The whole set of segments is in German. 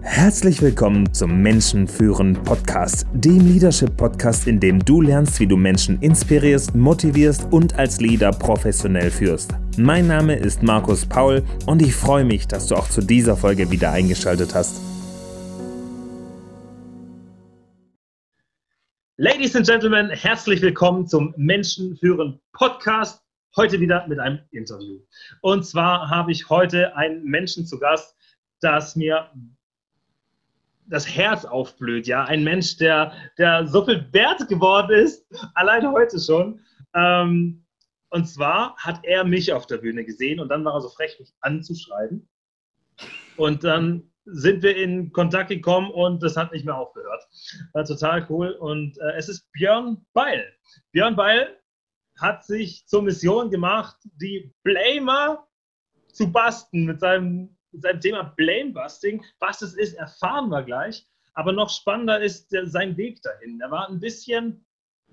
Herzlich willkommen zum Menschenführen Podcast, dem Leadership Podcast, in dem du lernst, wie du Menschen inspirierst, motivierst und als Leader professionell führst. Mein Name ist Markus Paul und ich freue mich, dass du auch zu dieser Folge wieder eingeschaltet hast. Ladies and Gentlemen, herzlich willkommen zum Menschenführen Podcast. Heute wieder mit einem Interview. Und zwar habe ich heute einen Menschen zu Gast, das mir das Herz aufblüht, ja. Ein Mensch, der, der so viel wert geworden ist, allein heute schon. Ähm, und zwar hat er mich auf der Bühne gesehen und dann war er so frech, mich anzuschreiben. Und dann sind wir in Kontakt gekommen und das hat nicht mehr aufgehört. War total cool. Und äh, es ist Björn Beil. Björn Beil hat sich zur Mission gemacht, die Blamer zu basten mit seinem seinem Thema Blamebusting. Was es ist, erfahren wir gleich. Aber noch spannender ist der, sein Weg dahin. Er war ein bisschen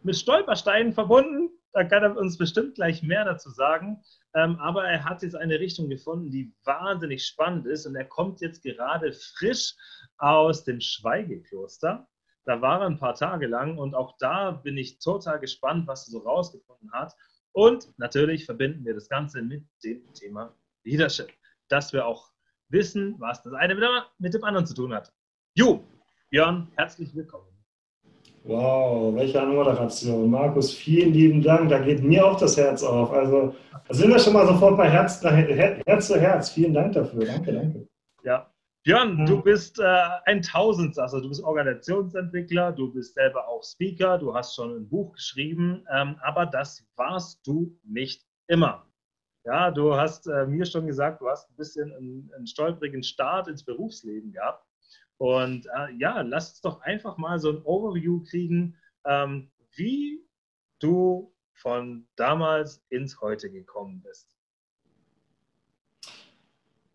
mit Stolpersteinen verbunden. Da kann er uns bestimmt gleich mehr dazu sagen. Ähm, aber er hat jetzt eine Richtung gefunden, die wahnsinnig spannend ist. Und er kommt jetzt gerade frisch aus dem Schweigekloster. Da war er ein paar Tage lang und auch da bin ich total gespannt, was er so rausgefunden hat. Und natürlich verbinden wir das Ganze mit dem Thema Leadership, dass wir auch wissen, was das eine mit dem anderen zu tun hat. Jo, Björn, herzlich willkommen. Wow, welche Anmoderation. Markus, vielen lieben Dank. Da geht mir auch das Herz auf. Also sind wir schon mal sofort bei Herz, Herz zu Herz. Vielen Dank dafür. Danke, danke. Ja. Björn, ja. du bist äh, ein Tausendsasser. Du bist Organisationsentwickler, du bist selber auch Speaker, du hast schon ein Buch geschrieben, ähm, aber das warst du nicht immer. Ja, du hast äh, mir schon gesagt, du hast ein bisschen einen, einen stolprigen Start ins Berufsleben gehabt. Und äh, ja, lass uns doch einfach mal so ein Overview kriegen, ähm, wie du von damals ins Heute gekommen bist.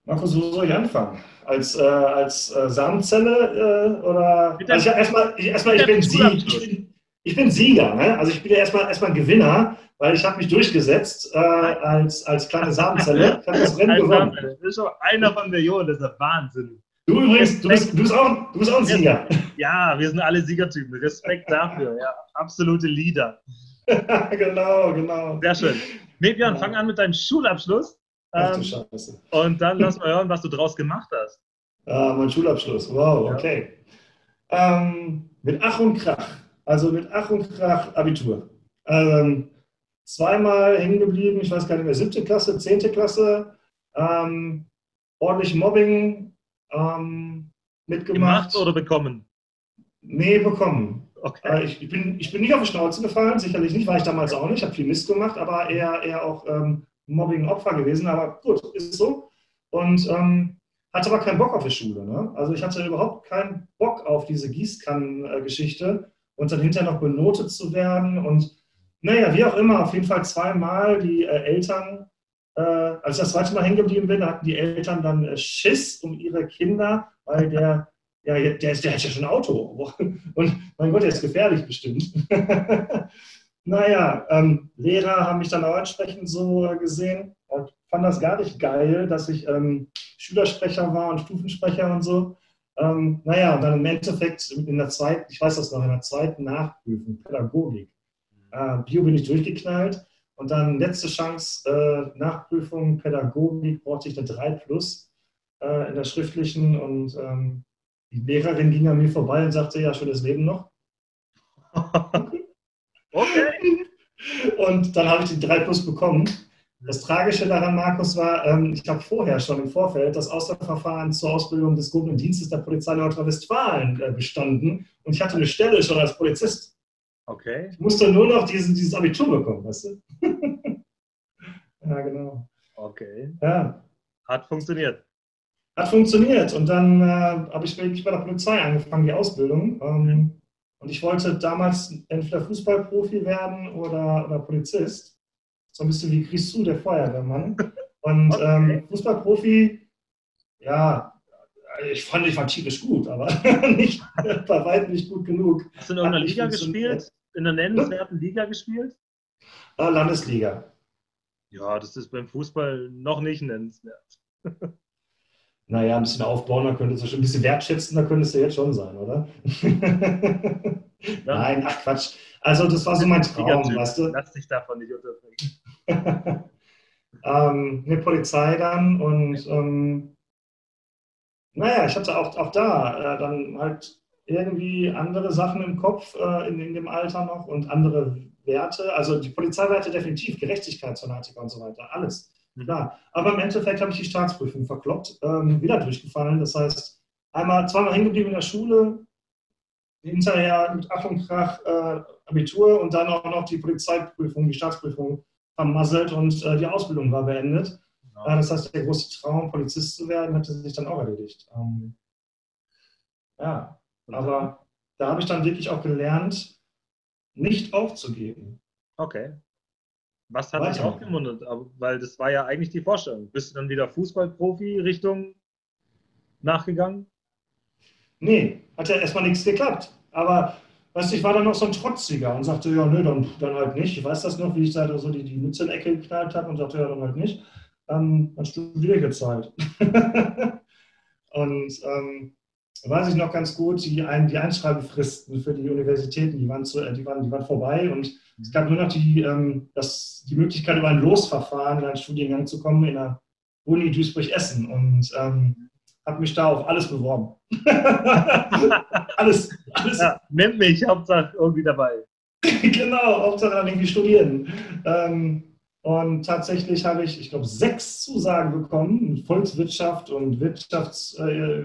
Markus, wo soll ich anfangen? Als, äh, als äh, Samenzelle äh, oder? Also ich, erstmal, ich, erstmal, ich, bin, Sie, ich, bin, ich bin Sieger. Ne? Also ich bin ja erstmal, erstmal Gewinner weil ich habe mich durchgesetzt äh, als, als kleine Samenzelle. Ich habe das Rennen gewonnen. Das ist schon einer von Millionen, das ist der Wahnsinn. Du übrigens, du bist, du bist, auch, du bist auch ein Sieger. Ja, wir sind alle Siegertypen. Respekt dafür. Ja, absolute Leader. genau, genau. Sehr schön. Mebian, ja. fang an mit deinem Schulabschluss. Ach du ähm, Scheiße. Und dann lass mal hören, was du draus gemacht hast. Ah, mein Schulabschluss. Wow, okay. Ähm, mit Ach und Krach. Also mit Ach und Krach Abitur. Ähm, zweimal hängen geblieben, ich weiß gar nicht mehr, siebte Klasse, zehnte Klasse, ähm, ordentlich Mobbing ähm, mitgemacht. Gemacht oder bekommen? Nee, bekommen. Okay. Äh, ich, bin, ich bin nicht auf die Schnauze gefallen, sicherlich nicht, war ich damals auch nicht, ich habe viel Mist gemacht, aber eher, eher auch ähm, Mobbing-Opfer gewesen, aber gut, ist so. Und ähm, hatte aber keinen Bock auf die Schule. Ne? Also ich hatte überhaupt keinen Bock auf diese Gießkannen-Geschichte und dann hinterher noch benotet zu werden und naja, wie auch immer, auf jeden Fall zweimal die äh, Eltern, äh, als ich das zweite Mal hängen geblieben bin, hatten die Eltern dann äh, Schiss um ihre Kinder, weil der, ja, der, der, hat ja schon ein Auto. Und mein Gott, der ist gefährlich bestimmt. naja, ähm, Lehrer haben mich dann auch entsprechend so äh, gesehen und fand das gar nicht geil, dass ich ähm, Schülersprecher war und Stufensprecher und so. Ähm, naja, und dann im Endeffekt in der zweiten, ich weiß das noch, in der zweiten Nachprüfung, Pädagogik, äh, Bio bin ich durchgeknallt. Und dann letzte Chance, äh, Nachprüfung, Pädagogik, brauchte ich eine 3 plus äh, in der schriftlichen. Und ähm, die Lehrerin ging an mir vorbei und sagte, ja, schönes Leben noch. okay. Und dann habe ich die 3 plus bekommen. Das Tragische daran, Markus, war, ähm, ich habe vorher schon im Vorfeld das Auswahlverfahren zur Ausbildung des gehobenen Dienstes der Polizei Nordrhein-Westfalen äh, bestanden und ich hatte eine Stelle schon als Polizist. Okay. Ich musste nur noch diesen, dieses Abitur bekommen, weißt du? ja, genau. Okay. Ja. Hat funktioniert. Hat funktioniert. Und dann äh, habe ich wirklich bei der Polizei angefangen, die Ausbildung. Ähm, und ich wollte damals entweder Fußballprofi werden oder, oder Polizist. So ein bisschen wie Grisou, der Feuerwehrmann. Und okay. ähm, Fußballprofi, ja, ich fand, ich war tierisch gut, aber nicht, bei weitem nicht gut genug. Hast du in irgendeiner Liga gespielt? In der nennenswerten Liga gespielt? Ah, Landesliga. Ja, das ist beim Fußball noch nicht nennenswert. naja, ein bisschen aufbauen, dann könntest du schon ein bisschen wertschätzen, da könntest du jetzt schon sein, oder? Nein, ach Quatsch. Also das war so mein Traum, weißt du? Lass dich davon nicht unterbringen. ähm, mit Polizei dann und ähm, naja, ich hatte auch, auch da äh, dann halt irgendwie andere Sachen im Kopf äh, in, in dem Alter noch und andere Werte. Also die Polizeiwerte definitiv, Gerechtigkeitsfanatiker und so weiter, alles. Mhm. Klar. Aber im Endeffekt habe ich die Staatsprüfung verkloppt, ähm, wieder durchgefallen. Das heißt, einmal zweimal hängen geblieben in der Schule, hinterher mit Ach und Krach äh, Abitur und dann auch noch die Polizeiprüfung, die Staatsprüfung vermasselt und äh, die Ausbildung war beendet. Genau. Äh, das heißt, der große Traum, Polizist zu werden, hatte sich dann auch erledigt. Ähm, ja, aber da habe ich dann wirklich auch gelernt, nicht aufzugeben. Okay. Was hat dich aufgemuntert? Weil das war ja eigentlich die Vorstellung. Bist du dann wieder Fußballprofi-Richtung nachgegangen? Nee, hat ja erstmal nichts geklappt. Aber weißt ich war dann noch so ein Trotziger und sagte, ja, nö, dann, dann halt nicht. Ich weiß das noch, wie ich da so die, die Mütze in die Ecke geknallt habe und sagte, ja, dann halt nicht. Ähm, dann studiere ich jetzt halt. und ähm, weiß ich noch ganz gut, die, ein, die Einschreibefristen für die Universitäten, die waren, zu, die waren, die waren vorbei und es gab nur noch die, ähm, das, die Möglichkeit, über ein Losverfahren in einen Studiengang zu kommen in der Uni Duisburg-Essen und ähm, habe mich da auf alles beworben. alles, alles. Ja, nennt mich, Hauptsache irgendwie dabei. genau, Hauptsache dann irgendwie studieren. Ähm, und tatsächlich habe ich, ich glaube, sechs Zusagen bekommen, Volkswirtschaft und Wirtschafts-, äh,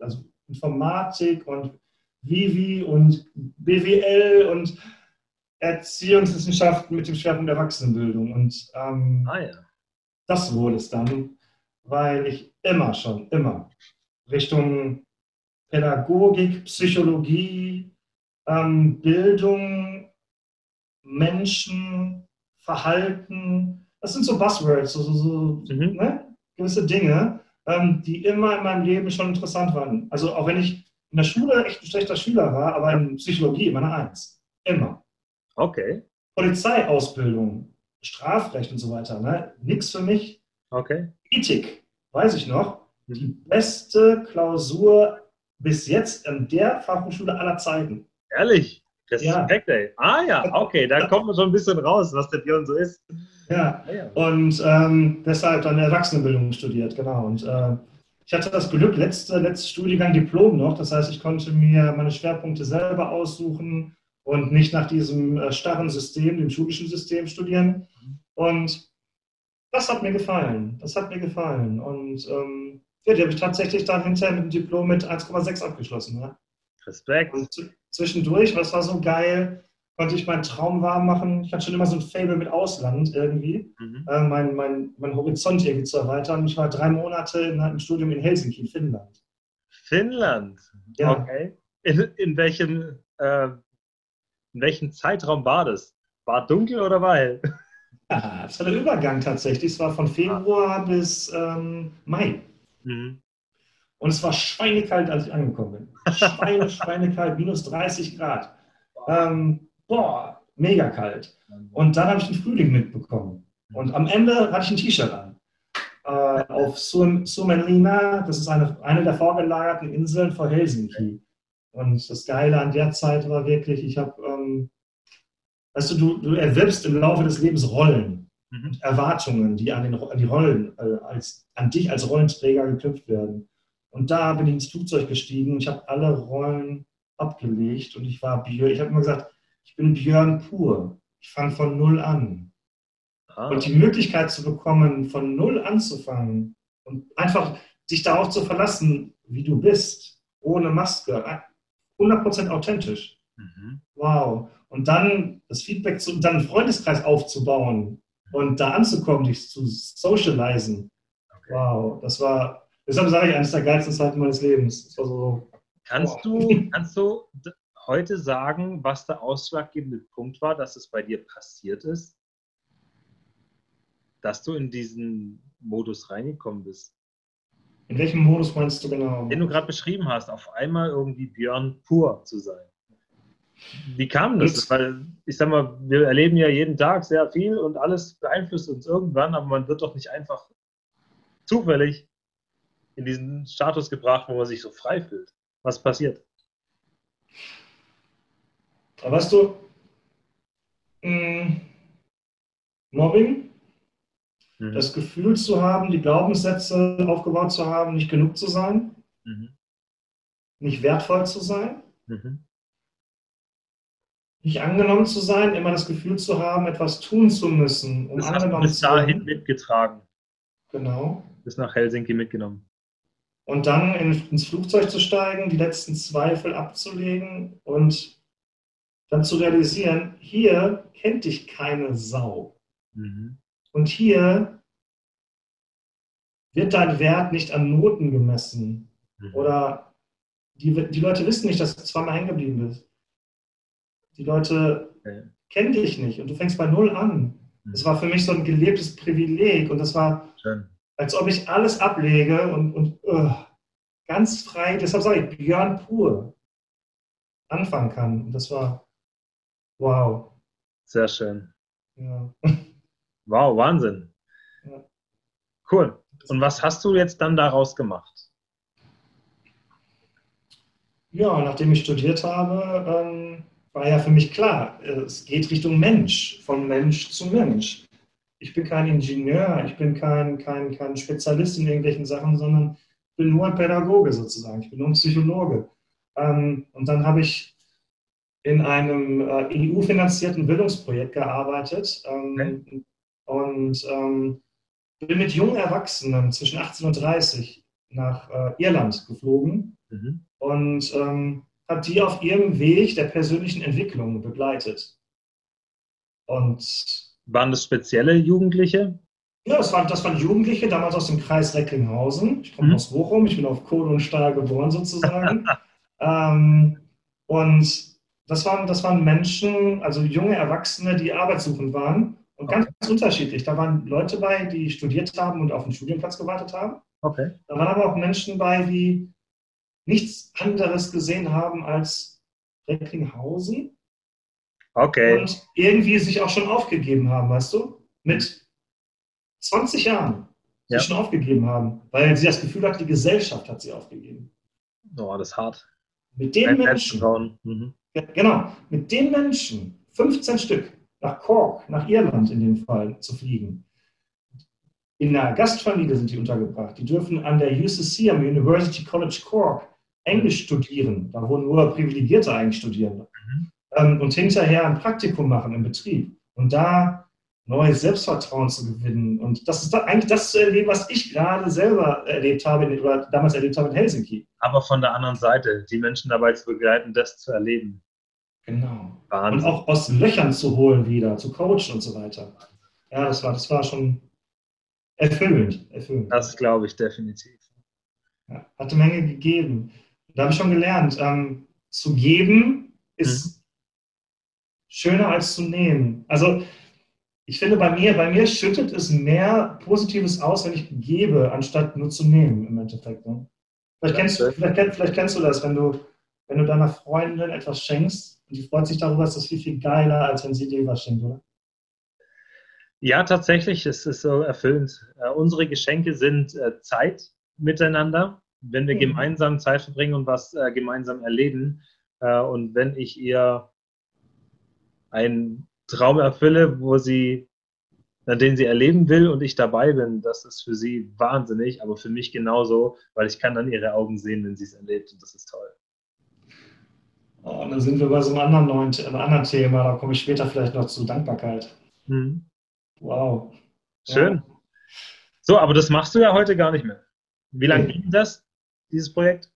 also Informatik und Vivi und BWL und Erziehungswissenschaften mit dem Schwerpunkt Erwachsenenbildung. Und ähm, ah, ja. das wurde es dann, weil ich immer schon, immer Richtung Pädagogik, Psychologie, ähm, Bildung, Menschen, Verhalten, das sind so Buzzwords, so, so, so mhm. ne? gewisse Dinge, ähm, die immer in meinem Leben schon interessant waren. Also auch wenn ich in der Schule echt ein schlechter Schüler war, aber in Psychologie immer eine Eins. Immer. Okay. Polizeiausbildung, Strafrecht und so weiter, ne? Nix für mich. Okay. Ethik, weiß ich noch, die beste Klausur bis jetzt in der Fachhochschule aller Zeiten. Ehrlich? Respekt, ja. ey. Ah ja, okay, da kommt man schon ein bisschen raus, was der Björn so ist. Ja, und ähm, deshalb dann Erwachsenenbildung studiert, genau. Und äh, ich hatte das Glück, letzte, letzte Studiengang Diplom noch. Das heißt, ich konnte mir meine Schwerpunkte selber aussuchen und nicht nach diesem äh, starren System, dem schulischen System studieren. Und das hat mir gefallen. Das hat mir gefallen. Und ähm, ja, die habe ich tatsächlich dann hinterher mit dem Diplom mit 1,6 abgeschlossen. Ja. Respekt. Und zwischendurch, was war so geil, konnte ich meinen Traum wahr machen. Ich hatte schon immer so ein Fable mit Ausland irgendwie, mhm. äh, mein, mein, mein Horizont irgendwie zu erweitern. Ich war drei Monate in einem Studium in Helsinki, Finnland. Finnland? Ja. Okay. In, in, welchem, äh, in welchem Zeitraum war das? War dunkel oder war hell? Ja, es war der Übergang tatsächlich. Es war von Februar bis ähm, Mai. Mhm. Und es war schweinekalt, als ich angekommen bin. Schweine, schweinekalt, minus 30 Grad. Ähm, boah, mega kalt. Und dann habe ich den Frühling mitbekommen. Und am Ende hatte ich ein T-Shirt an. Äh, auf Suomenlinna, das ist eine, eine der vorgelagerten Inseln vor Helsinki. Und das Geile an der Zeit war wirklich, ich habe, ähm, weißt du, du, du erwirbst im Laufe des Lebens Rollen mhm. und Erwartungen, die an, den, an die Rollen, äh, als, an dich als Rollenträger geknüpft werden. Und da bin ich ins Flugzeug gestiegen und ich habe alle Rollen abgelegt und ich war Björn. Ich habe immer gesagt, ich bin Björn pur. Ich fange von null an. Ah. Und die Möglichkeit zu bekommen, von null anzufangen und einfach sich darauf zu verlassen, wie du bist, ohne Maske, 100% authentisch. Mhm. Wow. Und dann das Feedback zu, dann einen Freundeskreis aufzubauen und da anzukommen, dich zu socialisen. Okay. Wow, das war Deshalb sage ich, eines der geilsten Zeiten meines Lebens. So, kannst, du, kannst du heute sagen, was der ausschlaggebende Punkt war, dass es bei dir passiert ist? Dass du in diesen Modus reingekommen bist? In welchem Modus meinst du genau? Den du gerade beschrieben hast, auf einmal irgendwie Björn pur zu sein. Wie kam das? Weil ich sag mal, wir erleben ja jeden Tag sehr viel und alles beeinflusst uns irgendwann, aber man wird doch nicht einfach zufällig in diesen Status gebracht, wo man sich so frei fühlt? Was passiert? Aber weißt du, mh, mm, Mobbing, mhm. das Gefühl zu haben, die Glaubenssätze aufgebaut zu haben, nicht genug zu sein, mhm. nicht wertvoll zu sein, mhm. nicht angenommen zu sein, immer das Gefühl zu haben, etwas tun zu müssen, um das angenommen zu werden. dahin mitgetragen. Genau. Bis nach Helsinki mitgenommen. Und dann ins Flugzeug zu steigen, die letzten Zweifel abzulegen und dann zu realisieren, hier kennt dich keine Sau. Mhm. Und hier wird dein Wert nicht an Noten gemessen. Mhm. Oder die, die Leute wissen nicht, dass du zweimal hängen geblieben bist. Die Leute okay. kennen dich nicht und du fängst bei Null an. Mhm. Das war für mich so ein gelebtes Privileg und das war, Schön. Als ob ich alles ablege und, und uh, ganz frei, deshalb sage ich, Björn pur anfangen kann. Und das war wow. Sehr schön. Ja. Wow, Wahnsinn. Ja. Cool. Und was hast du jetzt dann daraus gemacht? Ja, nachdem ich studiert habe, ähm, war ja für mich klar, es geht Richtung Mensch, von Mensch zu Mensch. Ich bin kein Ingenieur, ich bin kein, kein, kein Spezialist in irgendwelchen Sachen, sondern bin nur ein Pädagoge sozusagen, ich bin nur ein Psychologe. Ähm, und dann habe ich in einem äh, EU-finanzierten Bildungsprojekt gearbeitet ähm, okay. und ähm, bin mit jungen Erwachsenen zwischen 18 und 30 nach äh, Irland geflogen mhm. und habe die auf ihrem Weg der persönlichen Entwicklung begleitet. Und waren das spezielle Jugendliche? Ja, das waren, das waren Jugendliche, damals aus dem Kreis Recklinghausen. Ich komme mhm. aus Bochum, ich bin auf Kohle und Stahl geboren sozusagen. ähm, und das waren, das waren Menschen, also junge Erwachsene, die arbeitssuchend waren und ganz okay. unterschiedlich. Da waren Leute bei, die studiert haben und auf den Studienplatz gewartet haben. Okay. Da waren aber auch Menschen bei, die nichts anderes gesehen haben als Recklinghausen. Okay. Und irgendwie sich auch schon aufgegeben haben, weißt du? Mit 20 Jahren ja. sich schon aufgegeben haben, weil sie das Gefühl hat, die Gesellschaft hat sie aufgegeben. Oh, das ist hart. Mit den Menschen. Mhm. Genau, mit den Menschen, 15 Stück, nach Cork, nach Irland in dem Fall zu fliegen. In einer Gastfamilie sind die untergebracht. Die dürfen an der UCC, am University College Cork, Englisch studieren, da wo nur Privilegierte eigentlich studieren. Mhm. Ähm, und hinterher ein Praktikum machen im Betrieb. Und da neues Selbstvertrauen zu gewinnen. Und das ist eigentlich das zu erleben, was ich gerade selber erlebt habe oder damals erlebt habe in Helsinki. Aber von der anderen Seite, die Menschen dabei zu begleiten, das zu erleben. Genau. Wahnsinn. Und auch aus Löchern zu holen wieder, zu coachen und so weiter. Ja, das war, das war schon erfüllend. erfüllend. Das glaube ich definitiv. Ja, hat eine Menge gegeben. Da habe ich schon gelernt, ähm, zu geben ist mhm. Schöner als zu nehmen. Also ich finde, bei mir, bei mir schüttet es mehr Positives aus, wenn ich gebe, anstatt nur zu nehmen im Endeffekt. Ne? Vielleicht, kennst, vielleicht, vielleicht kennst du das, wenn du, wenn du deiner Freundin etwas schenkst und die freut sich darüber, ist das viel, viel geiler, als wenn sie dir was schenkt, oder? Ja, tatsächlich, es ist so erfüllend. Äh, unsere Geschenke sind äh, Zeit miteinander, wenn wir mhm. gemeinsam Zeit verbringen und was äh, gemeinsam erleben. Äh, und wenn ich ihr einen Traum erfülle, wo sie, den sie erleben will und ich dabei bin, das ist für sie wahnsinnig, aber für mich genauso, weil ich kann dann ihre Augen sehen, wenn sie es erlebt und das ist toll. Oh, und dann sind wir bei so einem anderen, neuen, einem anderen Thema, da komme ich später vielleicht noch zu Dankbarkeit. Mhm. Wow. Schön. Ja. So, aber das machst du ja heute gar nicht mehr. Wie lange ging das, dieses Projekt?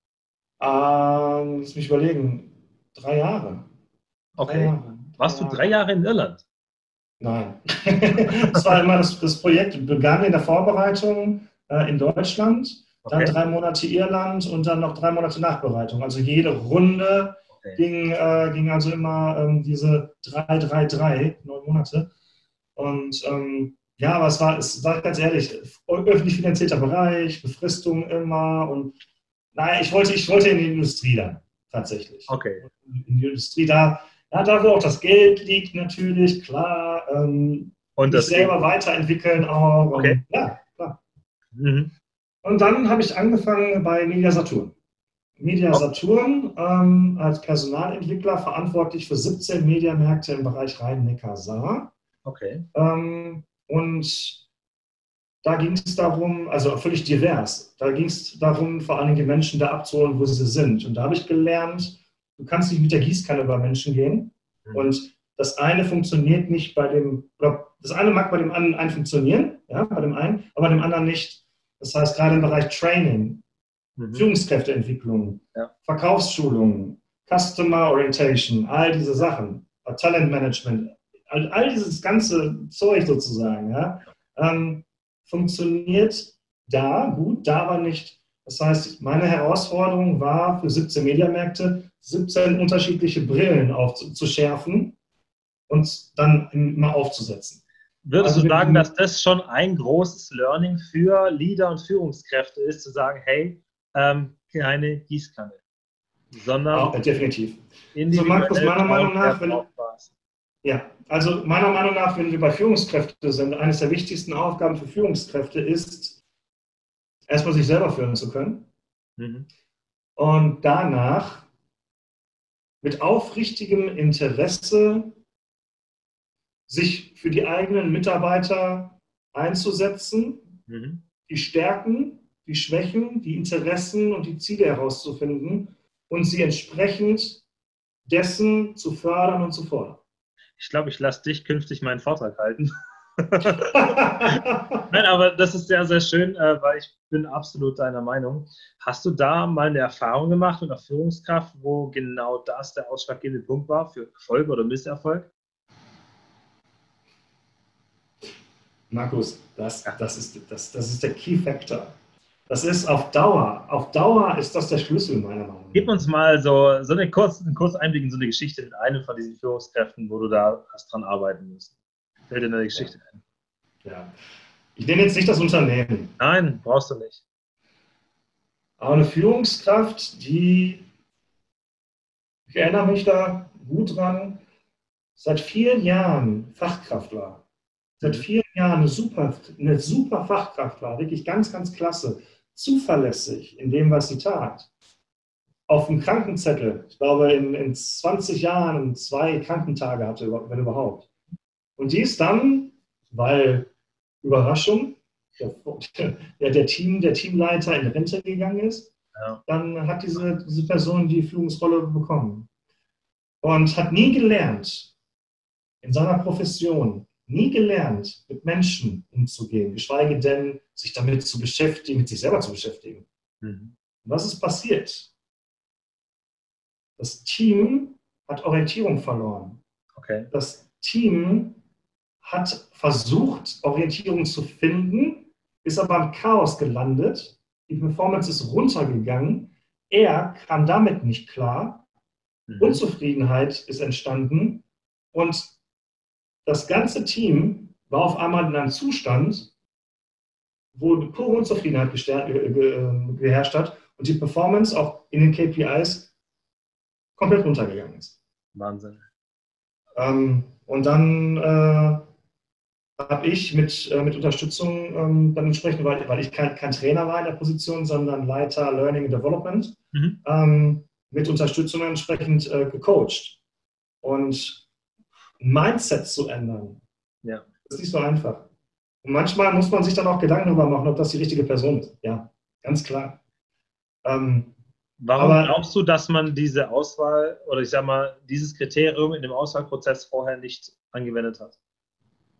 Ähm, lass mich überlegen. Drei Jahre. Okay. Jahre. Warst du drei Jahre in Irland? Nein. das war immer das, das, Projekt begann in der Vorbereitung äh, in Deutschland, okay. dann drei Monate Irland und dann noch drei Monate Nachbereitung. Also jede Runde okay. ging, äh, ging also immer ähm, diese 3, 3, 3, neun Monate. Und ähm, ja, aber es war, es war ganz ehrlich, öffentlich finanzierter Bereich, Befristung immer und naja, ich wollte, ich wollte in die Industrie dann tatsächlich. Okay. In die Industrie, da, ja, da wo auch das Geld liegt natürlich, klar. Ähm, und das selber weiterentwickeln auch. Okay. Und, ja, klar. Mhm. Und dann habe ich angefangen bei Media Saturn. Media Saturn ähm, als Personalentwickler verantwortlich für 17 Mediamärkte im Bereich Rhein-Neckar-Saar. Okay. Ähm, und da ging es darum, also völlig divers, da ging es darum, vor allem die Menschen da abzuholen, wo sie sind. Und da habe ich gelernt, du kannst nicht mit der Gießkanne über Menschen gehen. Mhm. Und das eine funktioniert nicht bei dem, das eine mag bei dem einen funktionieren, ja, bei dem einen, aber bei dem anderen nicht. Das heißt, gerade im Bereich Training, mhm. Führungskräfteentwicklung, ja. Verkaufsschulungen, Customer Orientation, all diese Sachen, Talentmanagement, all, all dieses ganze Zeug sozusagen, ja, ähm, funktioniert da gut, da aber nicht. Das heißt, meine Herausforderung war für 17 Mediamärkte, 17 unterschiedliche Brillen aufzuschärfen und dann immer aufzusetzen. Würdest also du sagen, dass das schon ein großes Learning für Leader und Führungskräfte ist, zu sagen, hey, ähm, keine Gießkanne, sondern oh, definitiv. So Markus, meiner Meinung nach, wenn, ja, also meiner Meinung nach, wenn wir bei Führungskräften sind, eines der wichtigsten Aufgaben für Führungskräfte ist, erstmal sich selber führen zu können mhm. und danach mit aufrichtigem Interesse sich für die eigenen Mitarbeiter einzusetzen, mhm. die Stärken, die Schwächen, die Interessen und die Ziele herauszufinden und sie entsprechend dessen zu fördern und zu fordern. Ich glaube, ich lasse dich künftig meinen Vortrag halten. Nein, aber das ist sehr, sehr schön, äh, weil ich bin absolut deiner Meinung. Hast du da mal eine Erfahrung gemacht mit einer Führungskraft, wo genau das der ausschlaggebende Punkt war für Erfolg oder Misserfolg? Markus, das, das, ist, das, das ist der Key Factor. Das ist auf Dauer, auf Dauer ist das der Schlüssel meiner Meinung nach. Gib uns mal so, so eine einen kurzen Einblick in so eine Geschichte mit einem von diesen Führungskräften, wo du da hast dran arbeiten musst. Fällt dir eine Geschichte ein? Ja. Ich nenne jetzt nicht das Unternehmen. Nein, brauchst du nicht. Aber eine Führungskraft, die, ich erinnere mich da gut dran, seit vielen Jahren Fachkraft war seit vielen Jahren eine super, eine super Fachkraft war, wirklich ganz, ganz klasse, zuverlässig in dem, was sie tat. Auf dem Krankenzettel, ich glaube, in, in 20 Jahren zwei Krankentage hatte, wenn überhaupt. Und die ist dann, weil Überraschung, der, der, Team, der Teamleiter in Rente gegangen ist, ja. dann hat diese, diese Person die Führungsrolle bekommen. Und hat nie gelernt, in seiner Profession nie gelernt, mit Menschen umzugehen, geschweige denn, sich damit zu beschäftigen, mit sich selber zu beschäftigen. Mhm. Was ist passiert? Das Team hat Orientierung verloren. Okay. Das Team hat versucht, Orientierung zu finden, ist aber im Chaos gelandet. Die Performance ist runtergegangen. Er kam damit nicht klar. Mhm. Unzufriedenheit ist entstanden. Und das ganze Team war auf einmal in einem Zustand, wo pure Unzufriedenheit geherrscht hat und die Performance auch in den KPIs komplett runtergegangen ist. Wahnsinn. Ähm, und dann äh, habe ich mit, äh, mit Unterstützung ähm, dann entsprechend, weil, weil ich kein, kein, Trainer war in der Position, sondern Leiter Learning and Development, mhm. ähm, mit Unterstützung entsprechend äh, gecoacht. Und Mindset zu ändern. Ja. Das ist nicht so einfach. Und manchmal muss man sich dann auch Gedanken darüber machen, ob das die richtige Person ist. Ja, ganz klar. Ähm, Warum aber, glaubst du, dass man diese Auswahl oder ich sag mal, dieses Kriterium in dem Auswahlprozess vorher nicht angewendet hat?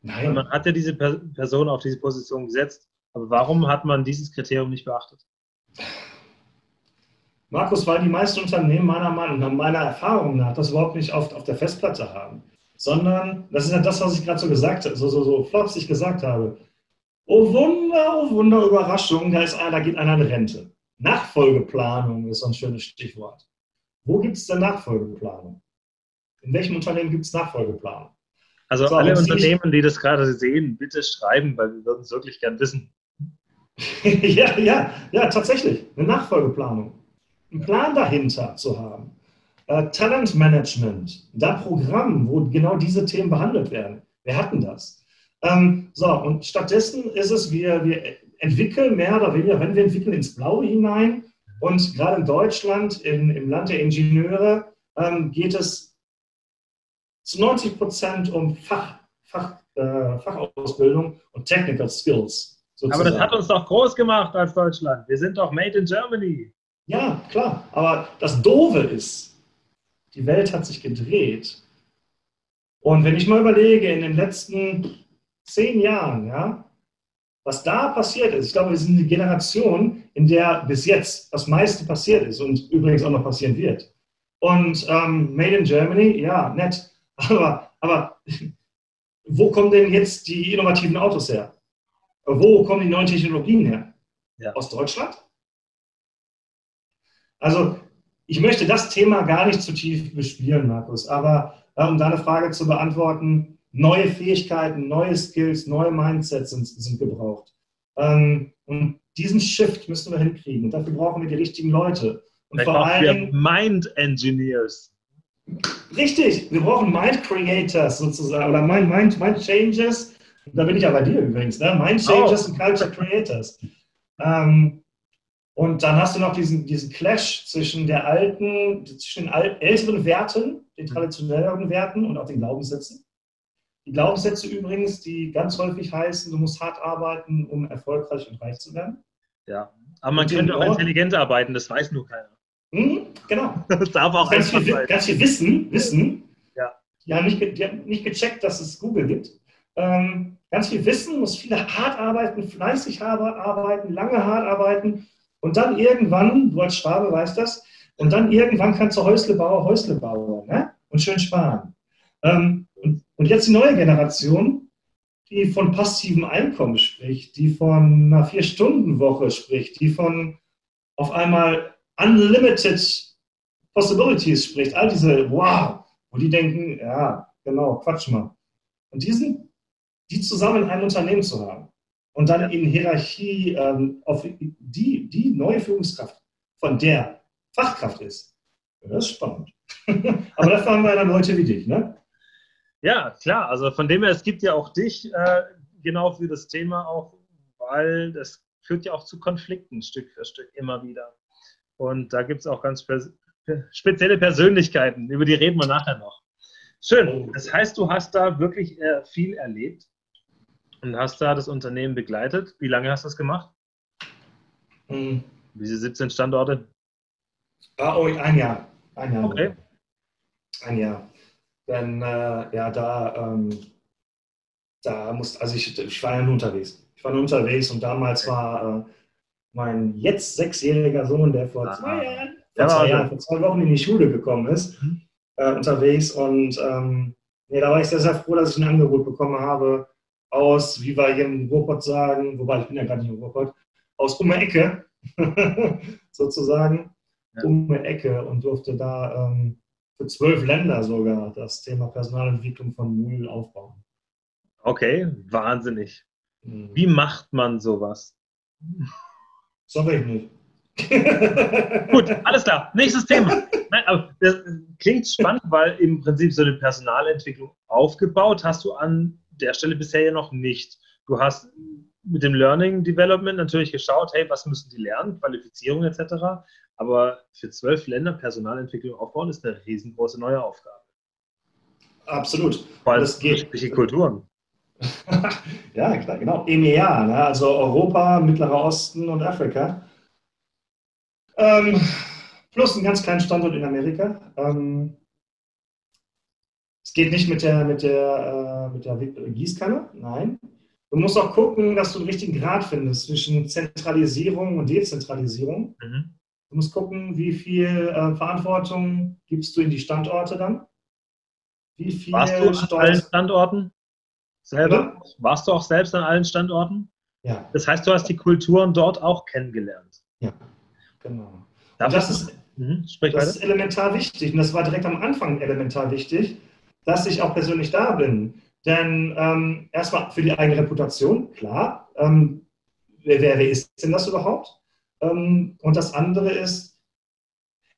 Nein. Man hat ja diese Person auf diese Position gesetzt, aber warum hat man dieses Kriterium nicht beachtet? Markus, weil die meisten Unternehmen meiner Meinung nach, meiner Erfahrung nach, das überhaupt nicht oft auf der Festplatte haben sondern das ist ja das, was ich gerade so gesagt habe, so, so, so flapsig gesagt habe. Oh Wunder, oh Wunder, Überraschung, da, ist einer, da geht einer in Rente. Nachfolgeplanung ist so ein schönes Stichwort. Wo gibt es denn Nachfolgeplanung? In welchem Unternehmen gibt es Nachfolgeplanung? Also so, alle Unternehmen, die das gerade sehen, bitte schreiben, weil wir würden es wirklich gern wissen. ja, ja, ja, tatsächlich. Eine Nachfolgeplanung. Einen Plan dahinter zu haben. Äh, Talentmanagement, da Programm, wo genau diese Themen behandelt werden. Wir hatten das. Ähm, so, und stattdessen ist es, wir, wir entwickeln mehr oder weniger, wenn wir entwickeln, ins Blaue hinein. Und gerade in Deutschland, in, im Land der Ingenieure, ähm, geht es zu 90 Prozent um Fach, Fach, äh, Fachausbildung und Technical Skills. Sozusagen. Aber das hat uns doch groß gemacht als Deutschland. Wir sind doch made in Germany. Ja, klar. Aber das Doofe ist, die Welt hat sich gedreht. Und wenn ich mal überlege, in den letzten zehn Jahren, ja, was da passiert ist, ich glaube, wir sind eine Generation, in der bis jetzt das meiste passiert ist und übrigens auch noch passieren wird. Und ähm, Made in Germany, ja, nett. Aber, aber wo kommen denn jetzt die innovativen Autos her? Wo kommen die neuen Technologien her? Ja. Aus Deutschland? Also, ich möchte das Thema gar nicht zu tief bespielen, Markus, aber äh, um deine Frage zu beantworten, neue Fähigkeiten, neue Skills, neue Mindsets sind, sind gebraucht. Ähm, und diesen Shift müssen wir hinkriegen. Und dafür brauchen wir die richtigen Leute. Und vor allem Mind Engineers. Richtig, wir brauchen Mind Creators sozusagen oder Mind, Mind, Mind Changes. Da bin ich ja bei dir übrigens, ne? Mind Changes oh. und Culture Creators. Ähm, und dann hast du noch diesen, diesen Clash zwischen der alten, zwischen den älteren Werten, den traditionelleren Werten und auch den Glaubenssätzen. Die Glaubenssätze übrigens, die ganz häufig heißen, du musst hart arbeiten, um erfolgreich und reich zu werden. Ja, aber man und könnte auch intelligent arbeiten, das weiß nur keiner. Mhm, genau. Das darf auch ganz viel, sein. ganz viel Wissen, Wissen. Ja. Die haben, nicht, die haben nicht gecheckt, dass es Google gibt. Ähm, ganz viel Wissen, muss viel hart arbeiten, fleißig arbeiten, lange hart arbeiten und dann irgendwann, du als Schwabe weißt das, und dann irgendwann kannst du Häuslebauer, Häuslebauer ne? und schön sparen. Ähm, und, und jetzt die neue Generation, die von passivem Einkommen spricht, die von einer Vier-Stunden-Woche spricht, die von auf einmal unlimited possibilities spricht, all diese Wow, wo die denken, ja, genau, quatsch mal. Und diesen, die zusammen in einem Unternehmen zu haben und dann in Hierarchie ähm, auf die, die neue Führungskraft von der Fachkraft ist, das ist spannend. Aber dafür haben wir dann Leute wie dich, ne? Ja, klar. Also von dem her, es gibt ja auch dich äh, genau für das Thema auch, weil das führt ja auch zu Konflikten Stück für Stück immer wieder. Und da gibt es auch ganz pers spezielle Persönlichkeiten, über die reden wir nachher noch. Schön. Das heißt, du hast da wirklich äh, viel erlebt und hast da das Unternehmen begleitet. Wie lange hast du das gemacht? Hm. Diese 17 Standorte? Ah, oh, ein Jahr. Ein Jahr. Okay. Ein Jahr. Denn äh, ja, da, ähm, da musste, also ich, ich war ja nur unterwegs. Ich war nur unterwegs und damals war äh, mein jetzt sechsjähriger Sohn, der vor zwei Jahren, vor zwei, Jahren, vor zwei Wochen in die Schule gekommen ist, mhm. äh, unterwegs. Und ähm, nee, da war ich sehr, sehr froh, dass ich ein Angebot bekommen habe aus, wie wir hier im Ruhrpott sagen, wobei ich bin ja gar nicht im Ruhrpott, aus um Ecke, sozusagen, ja. um Ecke und durfte da ähm, für zwölf Länder sogar das Thema Personalentwicklung von Null aufbauen. Okay, wahnsinnig. Mhm. Wie macht man sowas? Sag ich nicht. Gut, alles klar. Nächstes Thema. Nein, aber das klingt spannend, weil im Prinzip so eine Personalentwicklung aufgebaut hast du an der Stelle bisher ja noch nicht. Du hast mit dem Learning Development natürlich geschaut, hey, was müssen die lernen, Qualifizierung etc. Aber für zwölf Länder Personalentwicklung aufbauen ist eine riesengroße neue Aufgabe. Absolut. Weil es geht. Kulturen. ja, klar, genau. EMEA, ne? also Europa, Mittlerer Osten und Afrika. Ähm, plus einen ganz kleinen Standort in Amerika. Ähm, es geht nicht mit der, mit der, äh, mit der Gießkanne, nein. Du musst auch gucken, dass du den richtigen Grad findest zwischen Zentralisierung und Dezentralisierung. Mhm. Du musst gucken, wie viel äh, Verantwortung gibst du in die Standorte dann. Wie viel Warst du an allen Standorten? Selber? Ja. Warst du auch selbst an allen Standorten? Ja. Das heißt, du hast die Kulturen dort auch kennengelernt. Ja, genau. das, ist, mhm, das ist elementar wichtig und das war direkt am Anfang elementar wichtig, dass ich auch persönlich da bin. Denn ähm, erstmal für die eigene Reputation, klar. Ähm, wer, wer, ist denn das überhaupt? Ähm, und das andere ist,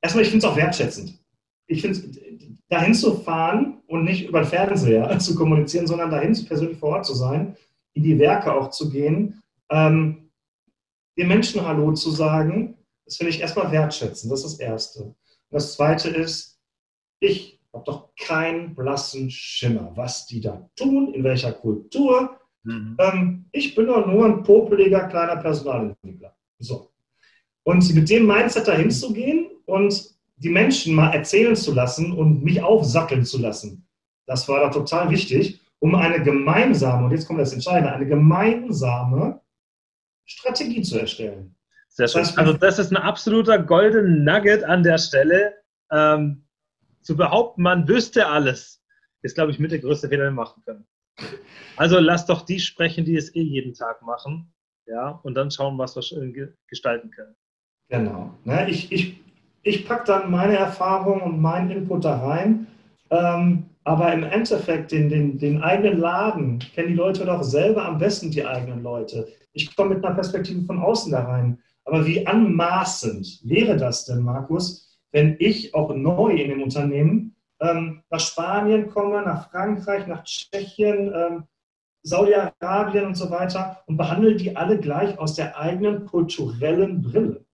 erstmal, ich finde es auch wertschätzend. Ich finde es dahin zu fahren und nicht über den Fernseher zu kommunizieren, sondern dahin persönlich vor Ort zu sein, in die Werke auch zu gehen, ähm, den Menschen Hallo zu sagen, das finde ich erstmal wertschätzen. Das ist das Erste. Und das Zweite ist, ich habe doch keinen blassen Schimmer, was die da tun, in welcher Kultur. Mhm. Ähm, ich bin doch nur ein popeliger kleiner Personalentwickler. So. Und mit dem Mindset dahin zu gehen und die Menschen mal erzählen zu lassen und mich aufsackeln zu lassen, das war da total wichtig, um eine gemeinsame, und jetzt kommt das Entscheidende, eine gemeinsame Strategie zu erstellen. Sehr schön. Also das ist ein absoluter Golden Nugget an der Stelle. Ähm, zu behaupten, man wüsste alles, ist, glaube ich, mit der größte Fehler, den wir machen können. Also lass doch die sprechen, die es eh jeden Tag machen. Ja, und dann schauen, was wir gestalten können. Genau. Ne, ich ich, ich packe dann meine Erfahrung und meinen Input da rein. Ähm, aber im Endeffekt, den, den, den eigenen Laden kennen die Leute doch selber am besten, die eigenen Leute. Ich komme mit einer Perspektive von außen da rein. Aber wie anmaßend wäre das denn, Markus, wenn ich auch neu in dem Unternehmen ähm, nach Spanien komme, nach Frankreich, nach Tschechien, ähm, Saudi-Arabien und so weiter und behandle die alle gleich aus der eigenen kulturellen Brille?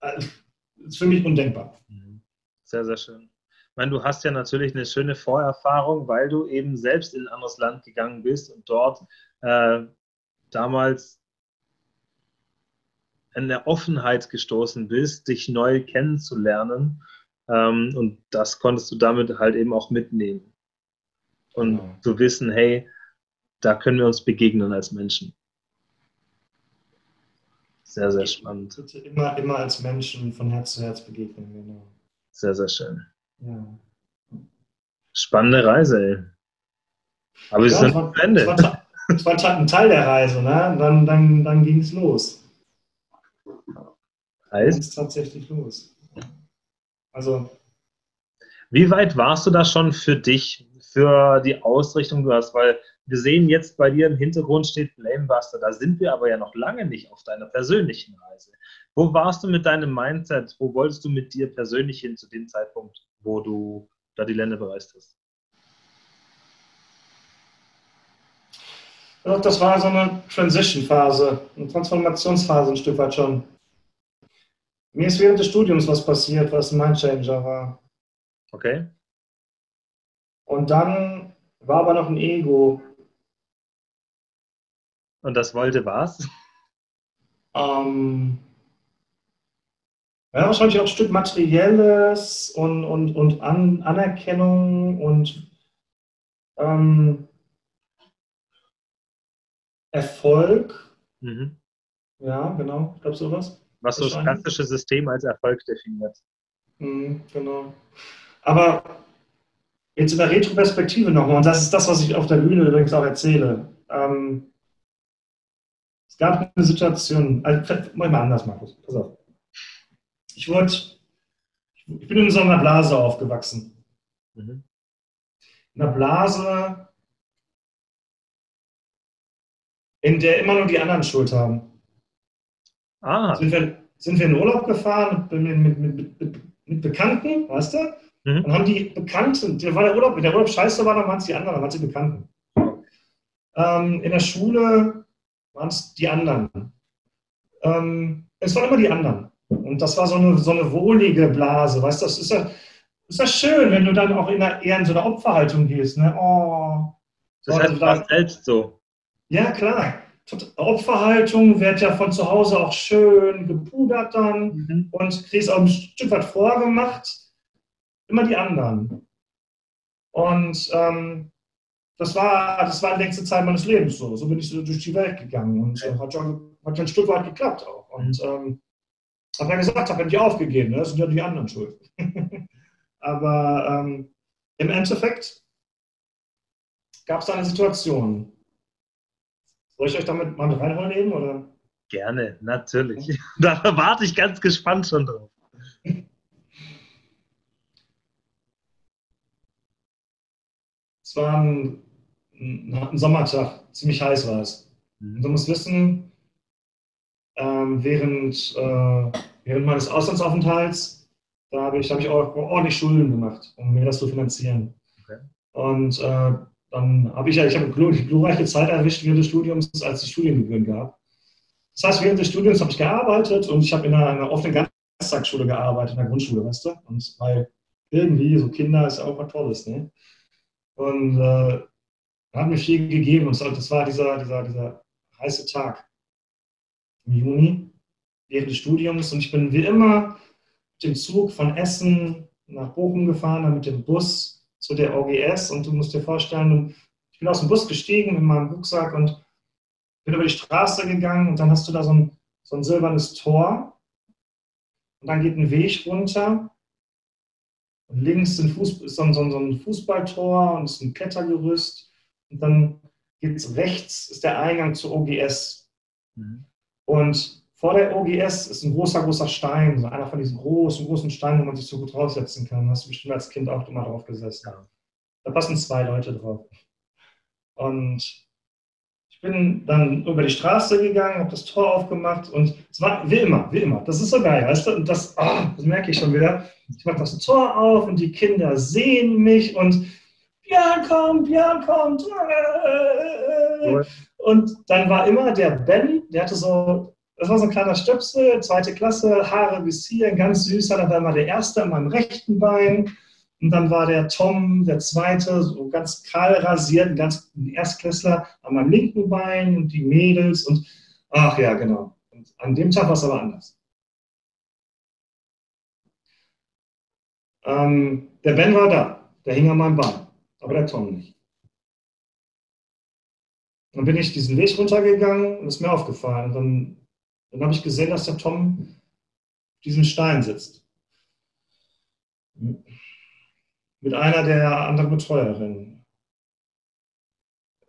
Also, das ist für mich undenkbar. Mhm. Sehr, sehr schön. Ich meine, du hast ja natürlich eine schöne Vorerfahrung, weil du eben selbst in ein anderes Land gegangen bist und dort äh, damals in der Offenheit gestoßen bist, dich neu kennenzulernen. Ähm, und das konntest du damit halt eben auch mitnehmen. Und genau. zu wissen, hey, da können wir uns begegnen als Menschen. Sehr, sehr spannend. Immer, immer als Menschen von Herz zu Herz begegnen, genau. Sehr, sehr schön. Ja. Spannende Reise, ey. Aber wir ja, sind am Ende. Es war, war, ein Teil der Reise, ne? Dann, dann, dann ging es los. Heißt? Dann tatsächlich los. Also. Wie weit warst du da schon für dich, für die Ausrichtung du hast? Weil wir sehen jetzt bei dir im Hintergrund steht Blamebuster. Da sind wir aber ja noch lange nicht auf deiner persönlichen Reise. Wo warst du mit deinem Mindset? Wo wolltest du mit dir persönlich hin zu dem Zeitpunkt, wo du da die Länder bereist hast? Das war so eine Transition-Phase, eine Transformationsphase ein Stück weit schon. Mir ist während des Studiums was passiert, was ein Mindchanger war. Okay. Und dann war aber noch ein Ego. Und das wollte was? Ähm, ja, wahrscheinlich auch ein Stück Materielles und, und, und An Anerkennung und ähm, Erfolg. Mhm. Ja, genau, ich glaube sowas. Was so das klassische System als Erfolg definiert. Mhm, genau. Aber jetzt in der Retroperspektive nochmal, und das ist das, was ich auf der Bühne übrigens auch erzähle. Ähm, es gab eine Situation, also, mal anders, Markus, pass auf. Ich wurde, ich bin in so einer Blase aufgewachsen. Mhm. In einer Blase, in der immer nur die anderen Schuld haben. Ah. Sind wir, sind wir in Urlaub gefahren mit, mit, mit, mit, mit Bekannten, weißt du? Mhm. Dann haben die Bekannten, der war der Urlaub, wenn der Urlaub scheiße war, dann waren es die anderen, dann waren es die Bekannten. Ähm, in der Schule waren es die anderen. Ähm, es waren immer die anderen. Und das war so eine, so eine wohlige Blase, weißt du? Das ist ja, ist ja schön, wenn du dann auch in einer, eher in so einer Opferhaltung gehst. Ne? Oh, das heißt, du warst selbst so. Ja, klar. Opferhaltung wird ja von zu Hause auch schön gepudert dann mhm. und kriegst auch ein Stück weit vorgemacht. Immer die anderen. Und ähm, das war, das war die längste Zeit meines Lebens so. So bin ich so durch die Welt gegangen und äh, hat, schon, hat schon ein Stück weit geklappt auch. Und ähm, habe ja gesagt, habe nicht aufgegeben, ne? das sind ja die anderen schuld. Aber ähm, im Endeffekt gab es da eine Situation, soll ich euch damit mal reinholen eben? Oder? Gerne, natürlich. Da warte ich ganz gespannt schon drauf. Es war ein, Sommertag, ziemlich heiß war es. Mhm. Du musst wissen, ähm, während, äh, während meines Auslandsaufenthalts, da habe ich, hab ich auch ordentlich Schulden gemacht, um mir das zu finanzieren. Okay. Und äh, dann habe ich ja, ich habe eine glorreiche Zeit erwischt während des Studiums, als es Studiengebühren gab. Das heißt, während des Studiums habe ich gearbeitet und ich habe in einer, einer offenen Ganztagsschule gearbeitet, in der Grundschule, weißt du? Und weil irgendwie, so Kinder ist ja auch was Tolles, ne? Und äh, hat mir viel gegeben. Und das war dieser, dieser, dieser heiße Tag im Juni während des Studiums. Und ich bin wie immer mit dem Zug von Essen nach Bochum gefahren, dann mit dem Bus zu der OGS und du musst dir vorstellen, ich bin aus dem Bus gestiegen mit meinem Rucksack und bin über die Straße gegangen. Und dann hast du da so ein, so ein silbernes Tor. Und dann geht ein Weg runter. Und links ist, so, ein, so ein Fußballtor und ist ein Klettergerüst und dann geht es rechts, ist der Eingang zur OGS. Mhm. Und vor der OGS ist ein großer, großer Stein, so einer von diesen großen, großen Steinen, wo man sich so gut draufsetzen kann. Da hast du bestimmt als Kind auch immer drauf gesessen. Da passen zwei Leute drauf. Und ich bin dann über die Straße gegangen, habe das Tor aufgemacht und es war wie immer, wie immer. Das ist so geil, weißt du? Und das, oh, das merke ich schon wieder. Ich mache das Tor auf und die Kinder sehen mich und Björn kommt, Björn kommt. Und dann war immer der Ben, der hatte so, das war so ein kleiner Stöpsel, zweite Klasse, Haare bis hier, ganz süßer. Dann war immer der Erste an meinem rechten Bein. Und dann war der Tom, der Zweite, so ganz kahl rasiert, ganz Erstklässler an meinem linken Bein und die Mädels und ach ja, genau. Und an dem Tag war es aber anders. Ähm, der Ben war da, der hing an meinem Bein, aber der Tom nicht. Dann bin ich diesen Weg runtergegangen und ist mir aufgefallen. Und dann, dann habe ich gesehen, dass der Tom auf diesem Stein sitzt mit einer der anderen Betreuerinnen.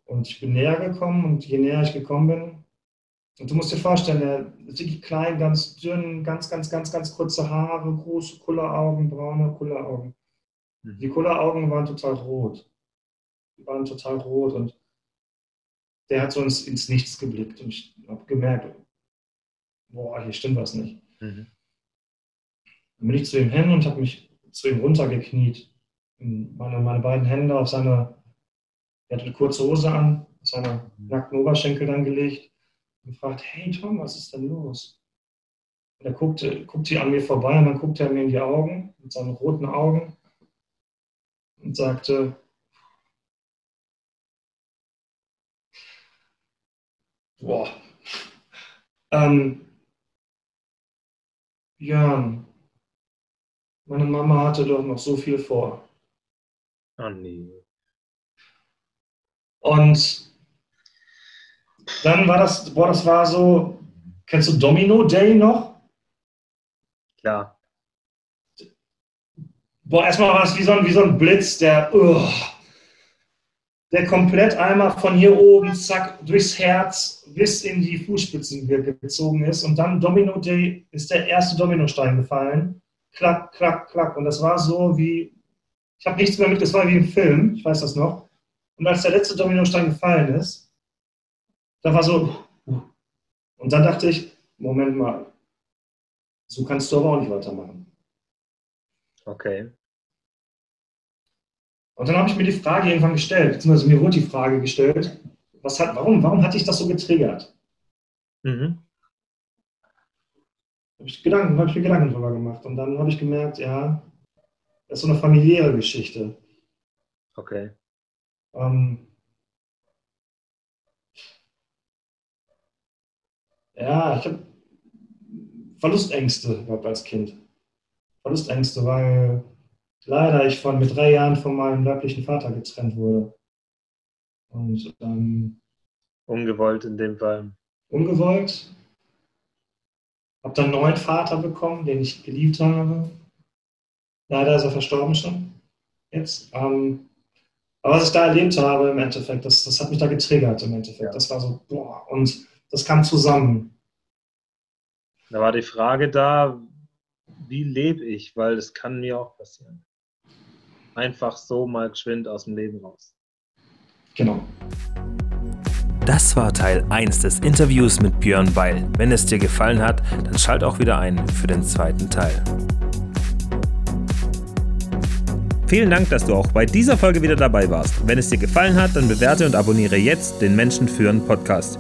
Und ich bin näher gekommen und je näher ich gekommen bin, und du musst dir vorstellen, er ist wirklich klein, ganz dünn, ganz, ganz, ganz, ganz kurze Haare, große Kulleraugen, braune Kulleraugen. Mhm. Die Kulleraugen waren total rot. Die waren total rot und der hat so ins, ins Nichts geblickt und ich habe gemerkt, boah, hier stimmt was nicht. Mhm. Dann bin ich zu ihm hin und habe mich zu ihm runtergekniet meine, meine beiden Hände auf seine, er hatte eine kurze Hose an, auf seine nackten Oberschenkel dann gelegt und fragt, hey Tom, was ist denn los? Und er guckte, guckte an mir vorbei und dann guckte er mir in die Augen mit seinen roten Augen und sagte, boah, ähm, Björn, meine Mama hatte doch noch so viel vor. Oh nee. Und dann war das, boah, das war so, kennst du Domino Day noch? Klar. Boah, erstmal war es wie so ein, wie so ein Blitz, der, uh, der komplett einmal von hier oben, zack, durchs Herz bis in die Fußspitzen gezogen ist. Und dann Domino Day ist der erste Dominostein gefallen. Klack, klack, klack. Und das war so wie, ich habe nichts mehr mit, das war wie im Film, ich weiß das noch. Und als der letzte Dominostein gefallen ist, da war so, und dann dachte ich, Moment mal, so kannst du aber auch nicht weitermachen. Okay. Und dann habe ich mir die Frage irgendwann gestellt, beziehungsweise mir wurde die Frage gestellt, was hat, warum, warum hat dich das so getriggert? Mhm. Habe ich, Gedanken, hab ich mir Gedanken darüber gemacht. Und dann habe ich gemerkt, ja, das ist so eine familiäre Geschichte. Okay. Ähm, ja, ich habe Verlustängste gehabt als Kind. Verlustängste, weil leider ich von mit drei Jahren von meinem leiblichen Vater getrennt wurde. Und ähm, ungewollt in dem Fall. Ungewollt. Habe dann einen neuen Vater bekommen, den ich geliebt habe. Leider ist er verstorben schon. Jetzt. Ähm, aber was ich da erlebt habe im Endeffekt, das, das hat mich da getriggert im Endeffekt. Ja. Das war so, boah, und das kam zusammen. Da war die Frage da, wie lebe ich? Weil das kann mir auch passieren. Einfach so mal geschwind aus dem Leben raus. Genau. Das war Teil 1 des Interviews mit Björn Beil. Wenn es dir gefallen hat, dann schalt auch wieder ein für den zweiten Teil. Vielen Dank, dass du auch bei dieser Folge wieder dabei warst. Wenn es dir gefallen hat, dann bewerte und abonniere jetzt den Menschen führen Podcast.